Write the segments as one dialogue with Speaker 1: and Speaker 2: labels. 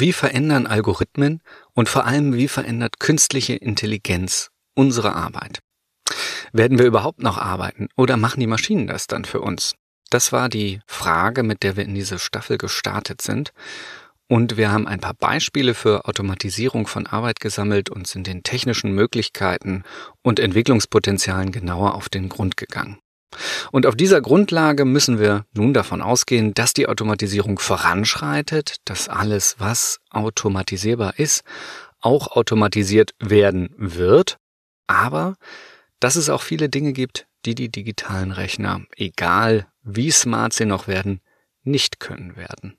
Speaker 1: Wie verändern Algorithmen und vor allem wie verändert künstliche Intelligenz unsere Arbeit? Werden wir überhaupt noch arbeiten oder machen die Maschinen das dann für uns? Das war die Frage, mit der wir in diese Staffel gestartet sind. Und wir haben ein paar Beispiele für Automatisierung von Arbeit gesammelt und sind den technischen Möglichkeiten und Entwicklungspotenzialen genauer auf den Grund gegangen. Und auf dieser Grundlage müssen wir nun davon ausgehen, dass die Automatisierung voranschreitet, dass alles, was automatisierbar ist, auch automatisiert werden wird, aber dass es auch viele Dinge gibt, die die digitalen Rechner, egal wie smart sie noch werden, nicht können werden.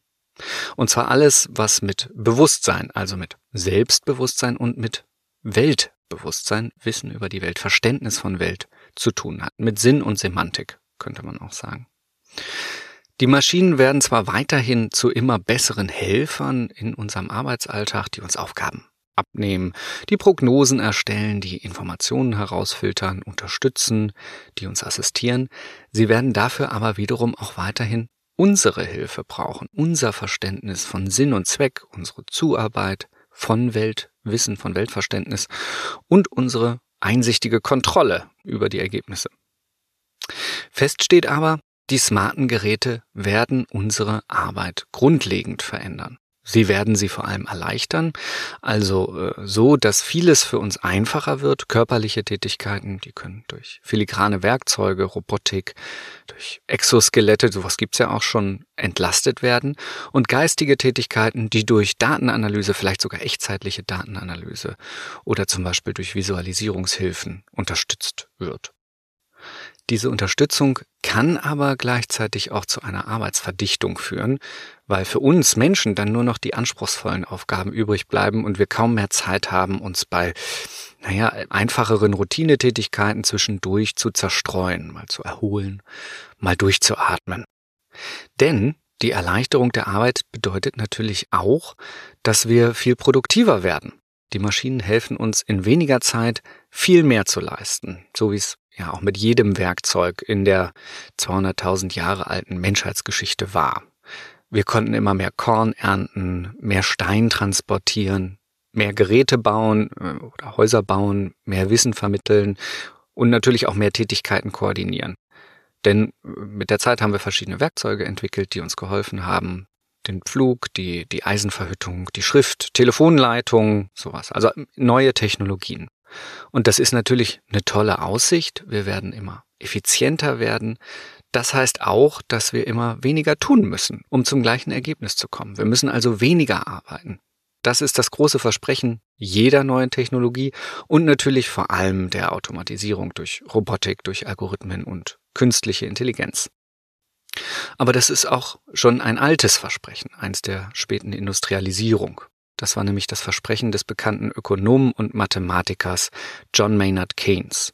Speaker 1: Und zwar alles, was mit Bewusstsein, also mit Selbstbewusstsein und mit Weltbewusstsein, Wissen über die Welt, Verständnis von Welt zu tun hat. Mit Sinn und Semantik, könnte man auch sagen. Die Maschinen werden zwar weiterhin zu immer besseren Helfern in unserem Arbeitsalltag, die uns Aufgaben abnehmen, die Prognosen erstellen, die Informationen herausfiltern, unterstützen, die uns assistieren. Sie werden dafür aber wiederum auch weiterhin unsere Hilfe brauchen, unser Verständnis von Sinn und Zweck, unsere Zuarbeit von Weltwissen, von Weltverständnis und unsere einsichtige Kontrolle über die Ergebnisse. Fest steht aber, die smarten Geräte werden unsere Arbeit grundlegend verändern. Sie werden sie vor allem erleichtern, also äh, so, dass vieles für uns einfacher wird. Körperliche Tätigkeiten, die können durch filigrane Werkzeuge, Robotik, durch Exoskelette, sowas gibt's ja auch schon, entlastet werden. Und geistige Tätigkeiten, die durch Datenanalyse, vielleicht sogar echtzeitliche Datenanalyse oder zum Beispiel durch Visualisierungshilfen unterstützt wird. Diese Unterstützung kann aber gleichzeitig auch zu einer Arbeitsverdichtung führen, weil für uns Menschen dann nur noch die anspruchsvollen Aufgaben übrig bleiben und wir kaum mehr Zeit haben, uns bei, naja, einfacheren Routinetätigkeiten zwischendurch zu zerstreuen, mal zu erholen, mal durchzuatmen. Denn die Erleichterung der Arbeit bedeutet natürlich auch, dass wir viel produktiver werden. Die Maschinen helfen uns in weniger Zeit viel mehr zu leisten, so wie es ja auch mit jedem Werkzeug in der 200.000 Jahre alten Menschheitsgeschichte war. Wir konnten immer mehr Korn ernten, mehr Stein transportieren, mehr Geräte bauen äh, oder Häuser bauen, mehr Wissen vermitteln und natürlich auch mehr Tätigkeiten koordinieren. Denn äh, mit der Zeit haben wir verschiedene Werkzeuge entwickelt, die uns geholfen haben. Den Pflug, die, die Eisenverhüttung, die Schrift, Telefonleitung, sowas. Also neue Technologien. Und das ist natürlich eine tolle Aussicht. Wir werden immer effizienter werden. Das heißt auch, dass wir immer weniger tun müssen, um zum gleichen Ergebnis zu kommen. Wir müssen also weniger arbeiten. Das ist das große Versprechen jeder neuen Technologie und natürlich vor allem der Automatisierung durch Robotik, durch Algorithmen und künstliche Intelligenz. Aber das ist auch schon ein altes Versprechen, eins der späten Industrialisierung. Das war nämlich das Versprechen des bekannten Ökonomen und Mathematikers John Maynard Keynes.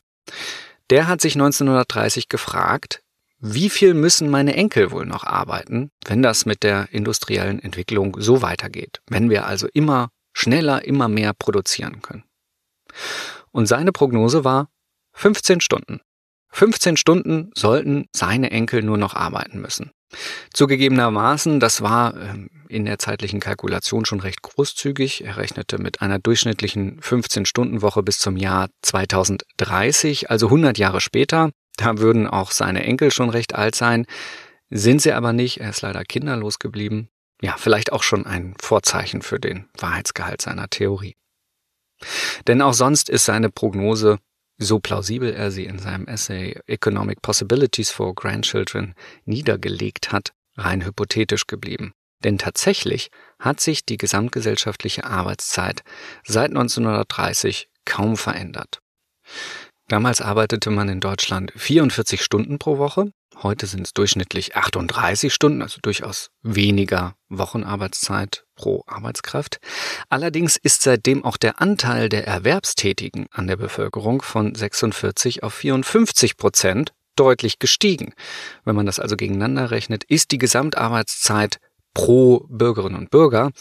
Speaker 1: Der hat sich 1930 gefragt, wie viel müssen meine Enkel wohl noch arbeiten, wenn das mit der industriellen Entwicklung so weitergeht, wenn wir also immer schneller, immer mehr produzieren können. Und seine Prognose war 15 Stunden. 15 Stunden sollten seine Enkel nur noch arbeiten müssen. Zugegebenermaßen, das war ähm, in der zeitlichen Kalkulation schon recht großzügig. Er rechnete mit einer durchschnittlichen 15-Stunden-Woche bis zum Jahr 2030, also 100 Jahre später. Da würden auch seine Enkel schon recht alt sein. Sind sie aber nicht. Er ist leider kinderlos geblieben. Ja, vielleicht auch schon ein Vorzeichen für den Wahrheitsgehalt seiner Theorie. Denn auch sonst ist seine Prognose so plausibel er sie in seinem Essay Economic Possibilities for Grandchildren niedergelegt hat, rein hypothetisch geblieben. Denn tatsächlich hat sich die gesamtgesellschaftliche Arbeitszeit seit 1930 kaum verändert. Damals arbeitete man in Deutschland 44 Stunden pro Woche. Heute sind es durchschnittlich 38 Stunden, also durchaus weniger Wochenarbeitszeit pro Arbeitskraft. Allerdings ist seitdem auch der Anteil der Erwerbstätigen an der Bevölkerung von 46 auf 54 Prozent deutlich gestiegen. Wenn man das also gegeneinander rechnet, ist die Gesamtarbeitszeit pro Bürgerinnen und Bürger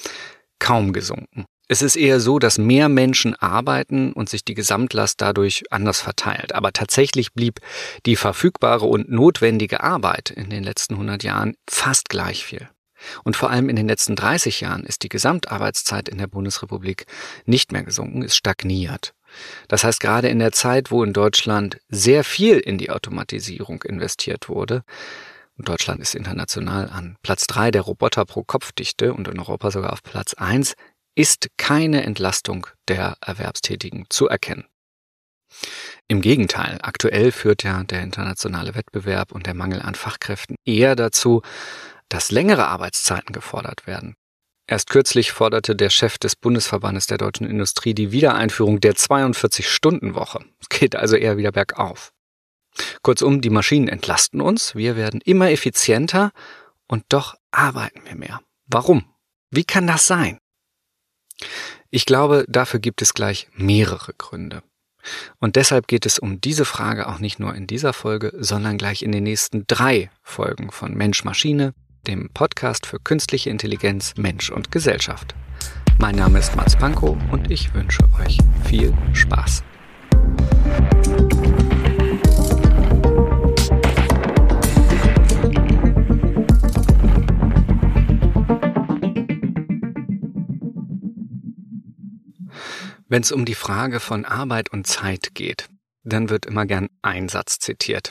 Speaker 1: kaum gesunken. Es ist eher so, dass mehr Menschen arbeiten und sich die Gesamtlast dadurch anders verteilt. Aber tatsächlich blieb die verfügbare und notwendige Arbeit in den letzten 100 Jahren fast gleich viel. Und vor allem in den letzten 30 Jahren ist die Gesamtarbeitszeit in der Bundesrepublik nicht mehr gesunken, ist stagniert. Das heißt, gerade in der Zeit, wo in Deutschland sehr viel in die Automatisierung investiert wurde, und Deutschland ist international an Platz drei der Roboter pro Kopfdichte und in Europa sogar auf Platz eins, ist keine Entlastung der Erwerbstätigen zu erkennen. Im Gegenteil, aktuell führt ja der internationale Wettbewerb und der Mangel an Fachkräften eher dazu, dass längere Arbeitszeiten gefordert werden. Erst kürzlich forderte der Chef des Bundesverbandes der deutschen Industrie die Wiedereinführung der 42-Stunden-Woche. Es geht also eher wieder bergauf. Kurzum, die Maschinen entlasten uns, wir werden immer effizienter und doch arbeiten wir mehr. Warum? Wie kann das sein? Ich glaube, dafür gibt es gleich mehrere Gründe. Und deshalb geht es um diese Frage auch nicht nur in dieser Folge, sondern gleich in den nächsten drei Folgen von Mensch-Maschine, dem Podcast für künstliche Intelligenz, Mensch und Gesellschaft. Mein Name ist Mats Pankow und ich wünsche euch viel Spaß. Wenn es um die Frage von Arbeit und Zeit geht, dann wird immer gern ein Satz zitiert.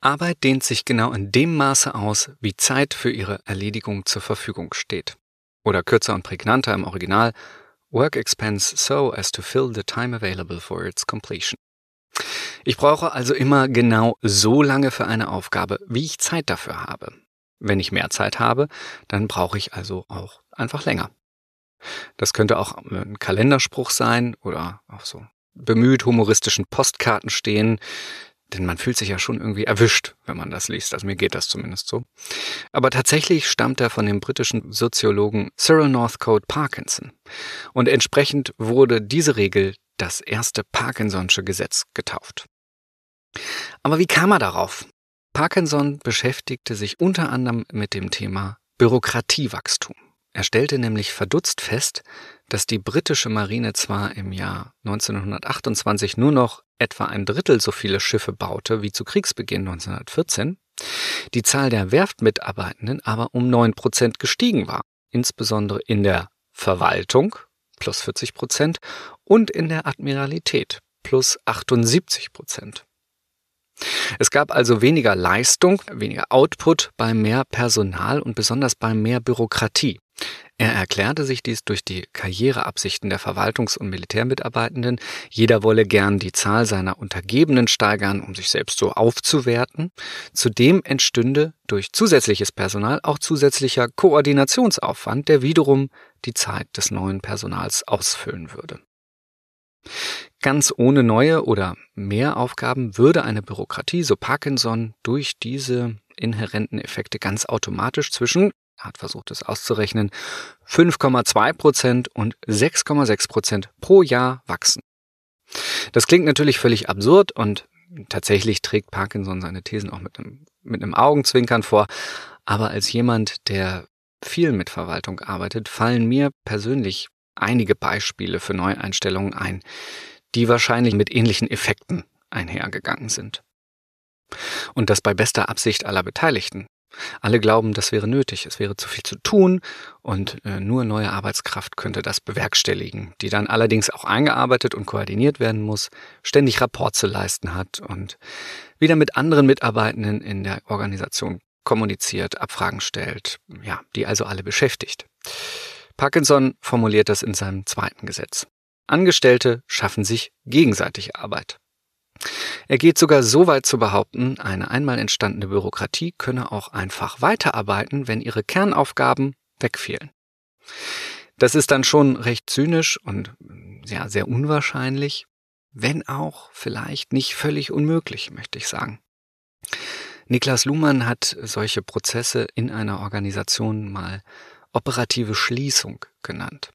Speaker 1: Arbeit dehnt sich genau in dem Maße aus, wie Zeit für ihre Erledigung zur Verfügung steht. Oder kürzer und prägnanter im Original, Work expands so as to fill the time available for its completion. Ich brauche also immer genau so lange für eine Aufgabe, wie ich Zeit dafür habe. Wenn ich mehr Zeit habe, dann brauche ich also auch einfach länger. Das könnte auch ein Kalenderspruch sein oder auf so bemüht humoristischen Postkarten stehen, denn man fühlt sich ja schon irgendwie erwischt, wenn man das liest. Also mir geht das zumindest so. Aber tatsächlich stammt er von dem britischen Soziologen Cyril Northcote Parkinson. Und entsprechend wurde diese Regel das erste Parkinson'sche Gesetz getauft. Aber wie kam er darauf? Parkinson beschäftigte sich unter anderem mit dem Thema Bürokratiewachstum. Er stellte nämlich verdutzt fest, dass die britische Marine zwar im Jahr 1928 nur noch etwa ein Drittel so viele Schiffe baute wie zu Kriegsbeginn 1914, die Zahl der Werftmitarbeitenden aber um neun Prozent gestiegen war, insbesondere in der Verwaltung plus 40 Prozent und in der Admiralität plus 78 Prozent. Es gab also weniger Leistung, weniger Output bei mehr Personal und besonders bei mehr Bürokratie. Er erklärte sich dies durch die Karriereabsichten der Verwaltungs- und Militärmitarbeitenden. Jeder wolle gern die Zahl seiner Untergebenen steigern, um sich selbst so aufzuwerten. Zudem entstünde durch zusätzliches Personal auch zusätzlicher Koordinationsaufwand, der wiederum die Zeit des neuen Personals ausfüllen würde. Ganz ohne neue oder mehr Aufgaben würde eine Bürokratie, so Parkinson, durch diese inhärenten Effekte ganz automatisch zwischen hat versucht es auszurechnen, 5,2 Prozent und 6,6 Prozent pro Jahr wachsen. Das klingt natürlich völlig absurd und tatsächlich trägt Parkinson seine Thesen auch mit einem, mit einem Augenzwinkern vor. Aber als jemand, der viel mit Verwaltung arbeitet, fallen mir persönlich einige Beispiele für Neueinstellungen ein, die wahrscheinlich mit ähnlichen Effekten einhergegangen sind. Und das bei bester Absicht aller Beteiligten. Alle glauben, das wäre nötig, es wäre zu viel zu tun und äh, nur neue Arbeitskraft könnte das bewerkstelligen, die dann allerdings auch eingearbeitet und koordiniert werden muss, ständig Rapport zu leisten hat und wieder mit anderen Mitarbeitenden in der Organisation kommuniziert, Abfragen stellt, ja, die also alle beschäftigt. Parkinson formuliert das in seinem zweiten Gesetz. Angestellte schaffen sich gegenseitig Arbeit. Er geht sogar so weit zu behaupten, eine einmal entstandene Bürokratie könne auch einfach weiterarbeiten, wenn ihre Kernaufgaben wegfielen. Das ist dann schon recht zynisch und ja, sehr unwahrscheinlich, wenn auch vielleicht nicht völlig unmöglich, möchte ich sagen. Niklas Luhmann hat solche Prozesse in einer Organisation mal operative Schließung genannt.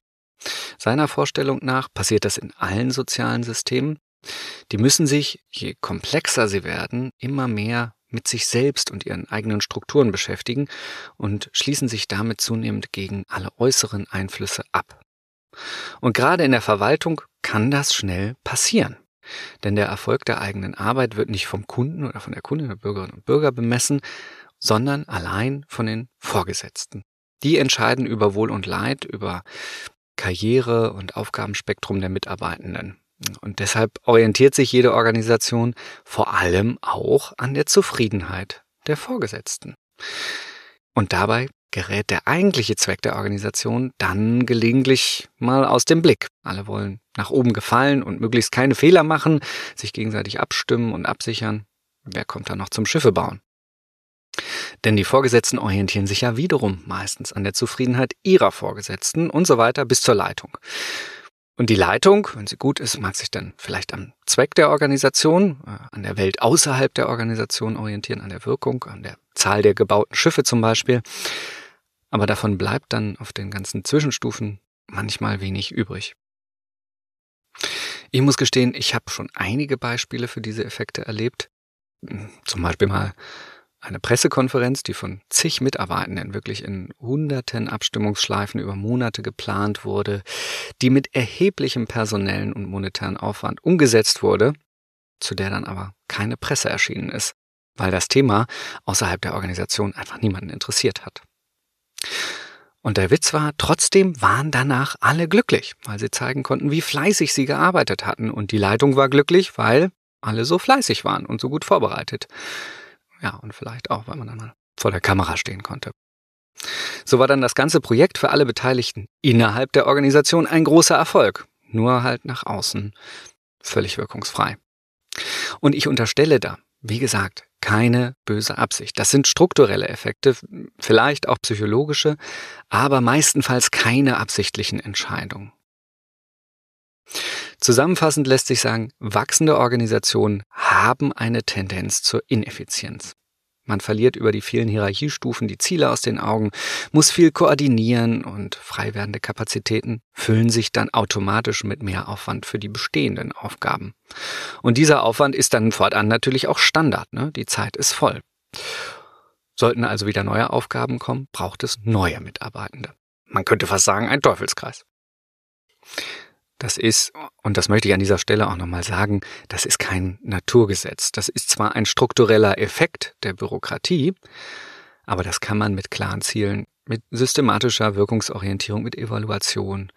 Speaker 1: Seiner Vorstellung nach passiert das in allen sozialen Systemen, die müssen sich, je komplexer sie werden, immer mehr mit sich selbst und ihren eigenen Strukturen beschäftigen und schließen sich damit zunehmend gegen alle äußeren Einflüsse ab. Und gerade in der Verwaltung kann das schnell passieren. Denn der Erfolg der eigenen Arbeit wird nicht vom Kunden oder von der Kundin der Bürgerinnen und Bürger bemessen sondern allein von den Vorgesetzten. Die entscheiden über Wohl und Leid, über Karriere und Aufgabenspektrum der Mitarbeitenden. Und deshalb orientiert sich jede Organisation vor allem auch an der Zufriedenheit der Vorgesetzten. Und dabei gerät der eigentliche Zweck der Organisation dann gelegentlich mal aus dem Blick. Alle wollen nach oben gefallen und möglichst keine Fehler machen, sich gegenseitig abstimmen und absichern. Wer kommt da noch zum Schiffe bauen? Denn die Vorgesetzten orientieren sich ja wiederum meistens an der Zufriedenheit ihrer Vorgesetzten und so weiter bis zur Leitung. Und die Leitung, wenn sie gut ist, mag sich dann vielleicht am Zweck der Organisation, äh, an der Welt außerhalb der Organisation orientieren, an der Wirkung, an der Zahl der gebauten Schiffe zum Beispiel. Aber davon bleibt dann auf den ganzen Zwischenstufen manchmal wenig übrig. Ich muss gestehen, ich habe schon einige Beispiele für diese Effekte erlebt. Zum Beispiel mal eine Pressekonferenz, die von zig Mitarbeitenden wirklich in hunderten Abstimmungsschleifen über Monate geplant wurde, die mit erheblichem personellen und monetären Aufwand umgesetzt wurde, zu der dann aber keine Presse erschienen ist, weil das Thema außerhalb der Organisation einfach niemanden interessiert hat. Und der Witz war, trotzdem waren danach alle glücklich, weil sie zeigen konnten, wie fleißig sie gearbeitet hatten. Und die Leitung war glücklich, weil alle so fleißig waren und so gut vorbereitet. Ja, und vielleicht auch, weil man dann mal vor der Kamera stehen konnte. So war dann das ganze Projekt für alle Beteiligten innerhalb der Organisation ein großer Erfolg, nur halt nach außen völlig wirkungsfrei. Und ich unterstelle da, wie gesagt, keine böse Absicht. Das sind strukturelle Effekte, vielleicht auch psychologische, aber meistenfalls keine absichtlichen Entscheidungen. Zusammenfassend lässt sich sagen, wachsende Organisationen haben eine Tendenz zur Ineffizienz. Man verliert über die vielen Hierarchiestufen die Ziele aus den Augen, muss viel koordinieren und frei werdende Kapazitäten füllen sich dann automatisch mit mehr Aufwand für die bestehenden Aufgaben. Und dieser Aufwand ist dann fortan natürlich auch Standard. Ne? Die Zeit ist voll. Sollten also wieder neue Aufgaben kommen, braucht es neue Mitarbeitende. Man könnte fast sagen, ein Teufelskreis. Das ist, und das möchte ich an dieser Stelle auch nochmal sagen, das ist kein Naturgesetz. Das ist zwar ein struktureller Effekt der Bürokratie, aber das kann man mit klaren Zielen, mit systematischer Wirkungsorientierung, mit Evaluation,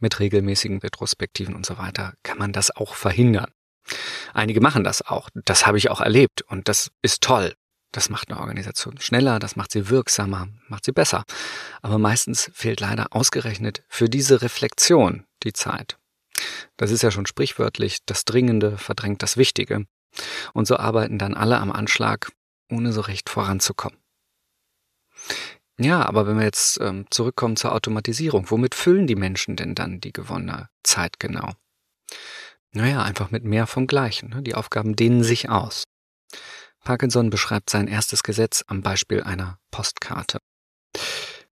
Speaker 1: mit regelmäßigen Retrospektiven und so weiter, kann man das auch verhindern. Einige machen das auch. Das habe ich auch erlebt und das ist toll. Das macht eine Organisation schneller, das macht sie wirksamer, macht sie besser. Aber meistens fehlt leider ausgerechnet für diese Reflexion die Zeit. Das ist ja schon sprichwörtlich, das Dringende verdrängt das Wichtige. Und so arbeiten dann alle am Anschlag, ohne so recht voranzukommen. Ja, aber wenn wir jetzt ähm, zurückkommen zur Automatisierung, womit füllen die Menschen denn dann die gewonnene Zeit genau? Naja, einfach mit mehr vom Gleichen. Ne? Die Aufgaben dehnen sich aus. Parkinson beschreibt sein erstes Gesetz am Beispiel einer Postkarte.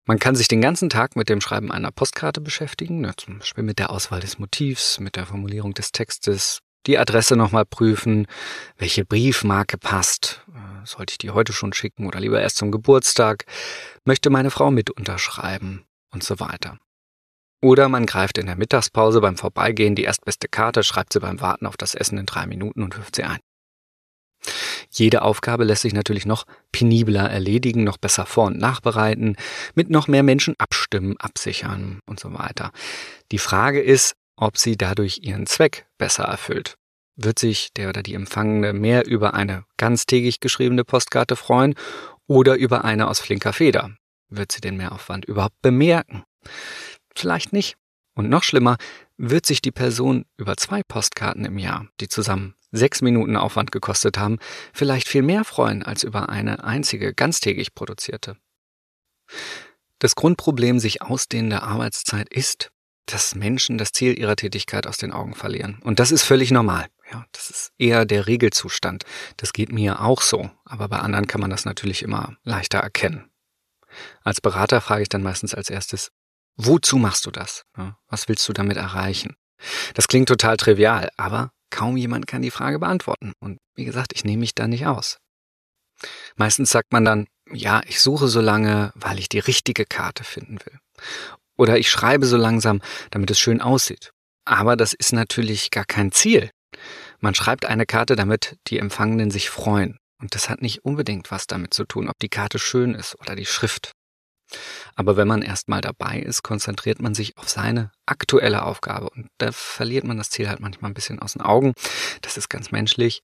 Speaker 1: Man kann sich den ganzen Tag mit dem Schreiben einer Postkarte beschäftigen, ne, zum Beispiel mit der Auswahl des Motivs, mit der Formulierung des Textes, die Adresse nochmal prüfen, welche Briefmarke passt. Äh, sollte ich die heute schon schicken oder lieber erst zum Geburtstag? Möchte meine Frau mit unterschreiben? Und so weiter. Oder man greift in der Mittagspause beim Vorbeigehen die erstbeste Karte, schreibt sie beim Warten auf das Essen in drei Minuten und wirft sie ein. Jede Aufgabe lässt sich natürlich noch penibler erledigen, noch besser vor- und nachbereiten, mit noch mehr Menschen abstimmen, absichern und so weiter. Die Frage ist, ob sie dadurch ihren Zweck besser erfüllt. Wird sich der oder die Empfangene mehr über eine ganztägig geschriebene Postkarte freuen oder über eine aus flinker Feder? Wird sie den Mehraufwand überhaupt bemerken? Vielleicht nicht. Und noch schlimmer, wird sich die Person über zwei Postkarten im Jahr, die zusammen sechs Minuten Aufwand gekostet haben, vielleicht viel mehr freuen als über eine einzige ganztägig produzierte. Das Grundproblem sich ausdehnender Arbeitszeit ist, dass Menschen das Ziel ihrer Tätigkeit aus den Augen verlieren. Und das ist völlig normal. Ja, das ist eher der Regelzustand. Das geht mir auch so. Aber bei anderen kann man das natürlich immer leichter erkennen. Als Berater frage ich dann meistens als erstes, wozu machst du das? Was willst du damit erreichen? Das klingt total trivial, aber Kaum jemand kann die Frage beantworten. Und wie gesagt, ich nehme mich da nicht aus. Meistens sagt man dann, ja, ich suche so lange, weil ich die richtige Karte finden will. Oder ich schreibe so langsam, damit es schön aussieht. Aber das ist natürlich gar kein Ziel. Man schreibt eine Karte, damit die Empfangenen sich freuen. Und das hat nicht unbedingt was damit zu tun, ob die Karte schön ist oder die Schrift. Aber wenn man erstmal dabei ist, konzentriert man sich auf seine aktuelle Aufgabe und da verliert man das Ziel halt manchmal ein bisschen aus den Augen. Das ist ganz menschlich.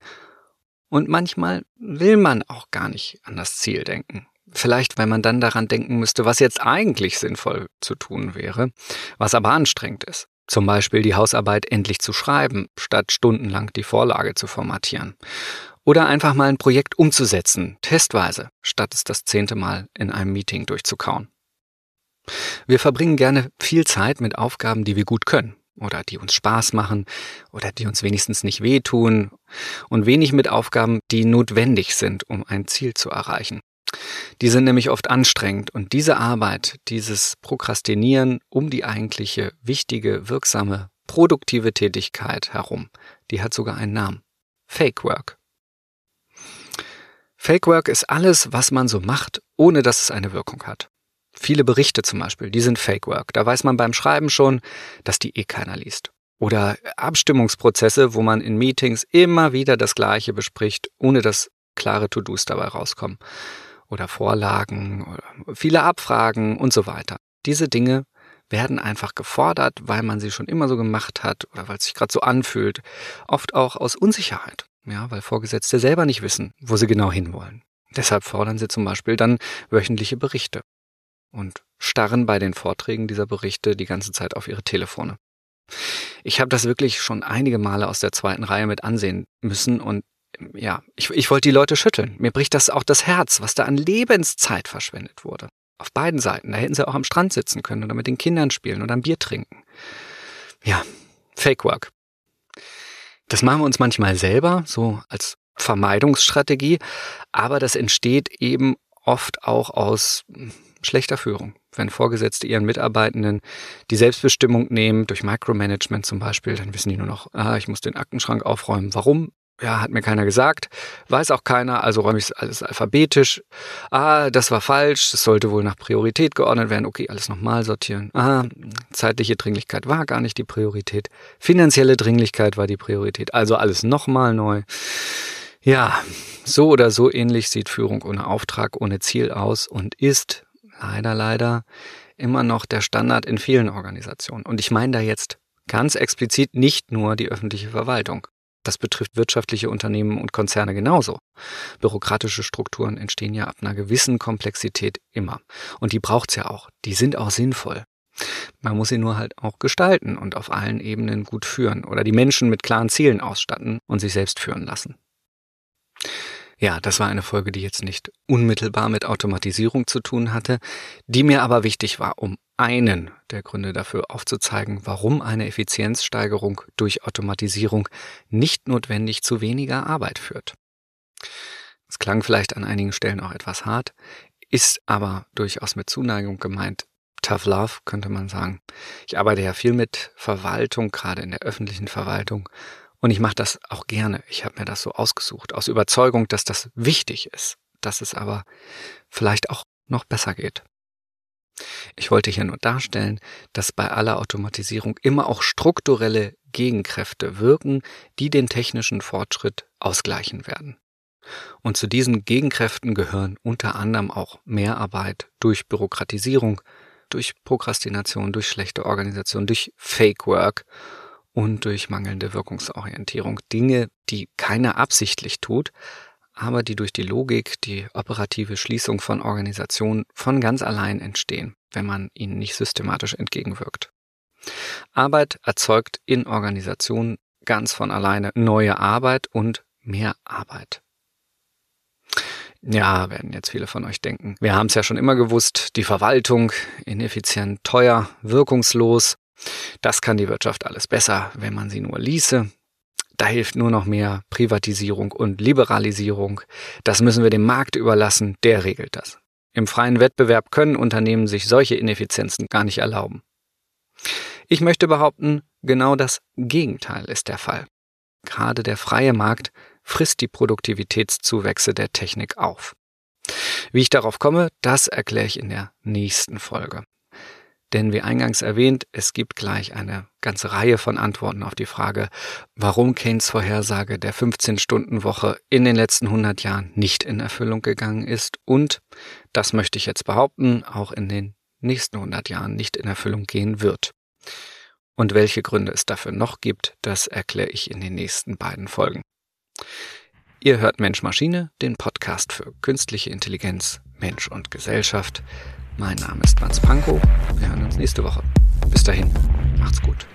Speaker 1: Und manchmal will man auch gar nicht an das Ziel denken. Vielleicht, weil man dann daran denken müsste, was jetzt eigentlich sinnvoll zu tun wäre, was aber anstrengend ist. Zum Beispiel die Hausarbeit endlich zu schreiben, statt stundenlang die Vorlage zu formatieren. Oder einfach mal ein Projekt umzusetzen, testweise, statt es das zehnte Mal in einem Meeting durchzukauen. Wir verbringen gerne viel Zeit mit Aufgaben, die wir gut können oder die uns Spaß machen oder die uns wenigstens nicht wehtun und wenig mit Aufgaben, die notwendig sind, um ein Ziel zu erreichen. Die sind nämlich oft anstrengend und diese Arbeit, dieses Prokrastinieren um die eigentliche, wichtige, wirksame, produktive Tätigkeit herum, die hat sogar einen Namen. Fake Work. Fake Work ist alles, was man so macht, ohne dass es eine Wirkung hat. Viele Berichte zum Beispiel, die sind Fake Work. Da weiß man beim Schreiben schon, dass die eh keiner liest. Oder Abstimmungsprozesse, wo man in Meetings immer wieder das Gleiche bespricht, ohne dass klare To-Dos dabei rauskommen oder Vorlagen oder viele Abfragen und so weiter. Diese Dinge werden einfach gefordert, weil man sie schon immer so gemacht hat oder weil es sich gerade so anfühlt. Oft auch aus Unsicherheit, ja, weil Vorgesetzte selber nicht wissen, wo sie genau hinwollen. Deshalb fordern sie zum Beispiel dann wöchentliche Berichte und starren bei den Vorträgen dieser Berichte die ganze Zeit auf ihre Telefone. Ich habe das wirklich schon einige Male aus der zweiten Reihe mit ansehen müssen und ja, ich, ich wollte die Leute schütteln. Mir bricht das auch das Herz, was da an Lebenszeit verschwendet wurde. Auf beiden Seiten. Da hätten sie auch am Strand sitzen können oder mit den Kindern spielen oder ein Bier trinken. Ja, Fake Work. Das machen wir uns manchmal selber, so als Vermeidungsstrategie, aber das entsteht eben oft auch aus hm, schlechter Führung. Wenn Vorgesetzte ihren Mitarbeitenden die Selbstbestimmung nehmen, durch Micromanagement zum Beispiel, dann wissen die nur noch, ah, ich muss den Aktenschrank aufräumen. Warum? Ja, hat mir keiner gesagt, weiß auch keiner, also räume ich alles alphabetisch. Ah, das war falsch, das sollte wohl nach Priorität geordnet werden. Okay, alles nochmal sortieren. Ah, zeitliche Dringlichkeit war gar nicht die Priorität. Finanzielle Dringlichkeit war die Priorität. Also alles nochmal neu. Ja, so oder so ähnlich sieht Führung ohne Auftrag, ohne Ziel aus und ist leider, leider immer noch der Standard in vielen Organisationen. Und ich meine da jetzt ganz explizit nicht nur die öffentliche Verwaltung. Das betrifft wirtschaftliche Unternehmen und Konzerne genauso. Bürokratische Strukturen entstehen ja ab einer gewissen Komplexität immer. Und die braucht's ja auch. Die sind auch sinnvoll. Man muss sie nur halt auch gestalten und auf allen Ebenen gut führen oder die Menschen mit klaren Zielen ausstatten und sich selbst führen lassen. Ja, das war eine Folge, die jetzt nicht unmittelbar mit Automatisierung zu tun hatte, die mir aber wichtig war, um einen der Gründe dafür aufzuzeigen, warum eine Effizienzsteigerung durch Automatisierung nicht notwendig zu weniger Arbeit führt. Es klang vielleicht an einigen Stellen auch etwas hart, ist aber durchaus mit Zuneigung gemeint. Tough Love könnte man sagen. Ich arbeite ja viel mit Verwaltung, gerade in der öffentlichen Verwaltung und ich mache das auch gerne. Ich habe mir das so ausgesucht, aus Überzeugung, dass das wichtig ist, dass es aber vielleicht auch noch besser geht. Ich wollte hier nur darstellen, dass bei aller Automatisierung immer auch strukturelle Gegenkräfte wirken, die den technischen Fortschritt ausgleichen werden. Und zu diesen Gegenkräften gehören unter anderem auch Mehrarbeit durch Bürokratisierung, durch Prokrastination, durch schlechte Organisation, durch Fake Work und durch mangelnde Wirkungsorientierung. Dinge, die keiner absichtlich tut, aber die durch die Logik, die operative Schließung von Organisationen von ganz allein entstehen, wenn man ihnen nicht systematisch entgegenwirkt. Arbeit erzeugt in Organisationen ganz von alleine neue Arbeit und mehr Arbeit. Ja, werden jetzt viele von euch denken. Wir haben es ja schon immer gewusst, die Verwaltung, ineffizient, teuer, wirkungslos. Das kann die Wirtschaft alles besser, wenn man sie nur ließe. Da hilft nur noch mehr Privatisierung und Liberalisierung. Das müssen wir dem Markt überlassen, der regelt das. Im freien Wettbewerb können Unternehmen sich solche Ineffizienzen gar nicht erlauben. Ich möchte behaupten, genau das Gegenteil ist der Fall. Gerade der freie Markt frisst die Produktivitätszuwächse der Technik auf. Wie ich darauf komme, das erkläre ich in der nächsten Folge. Denn wie eingangs erwähnt, es gibt gleich eine ganze Reihe von Antworten auf die Frage, warum Keynes Vorhersage der 15-Stunden-Woche in den letzten 100 Jahren nicht in Erfüllung gegangen ist und, das möchte ich jetzt behaupten, auch in den nächsten 100 Jahren nicht in Erfüllung gehen wird. Und welche Gründe es dafür noch gibt, das erkläre ich in den nächsten beiden Folgen. Ihr hört Mensch Maschine, den Podcast für künstliche Intelligenz, Mensch und Gesellschaft. Mein Name ist Mats Pankow. Wir hören uns nächste Woche. Bis dahin, macht's gut.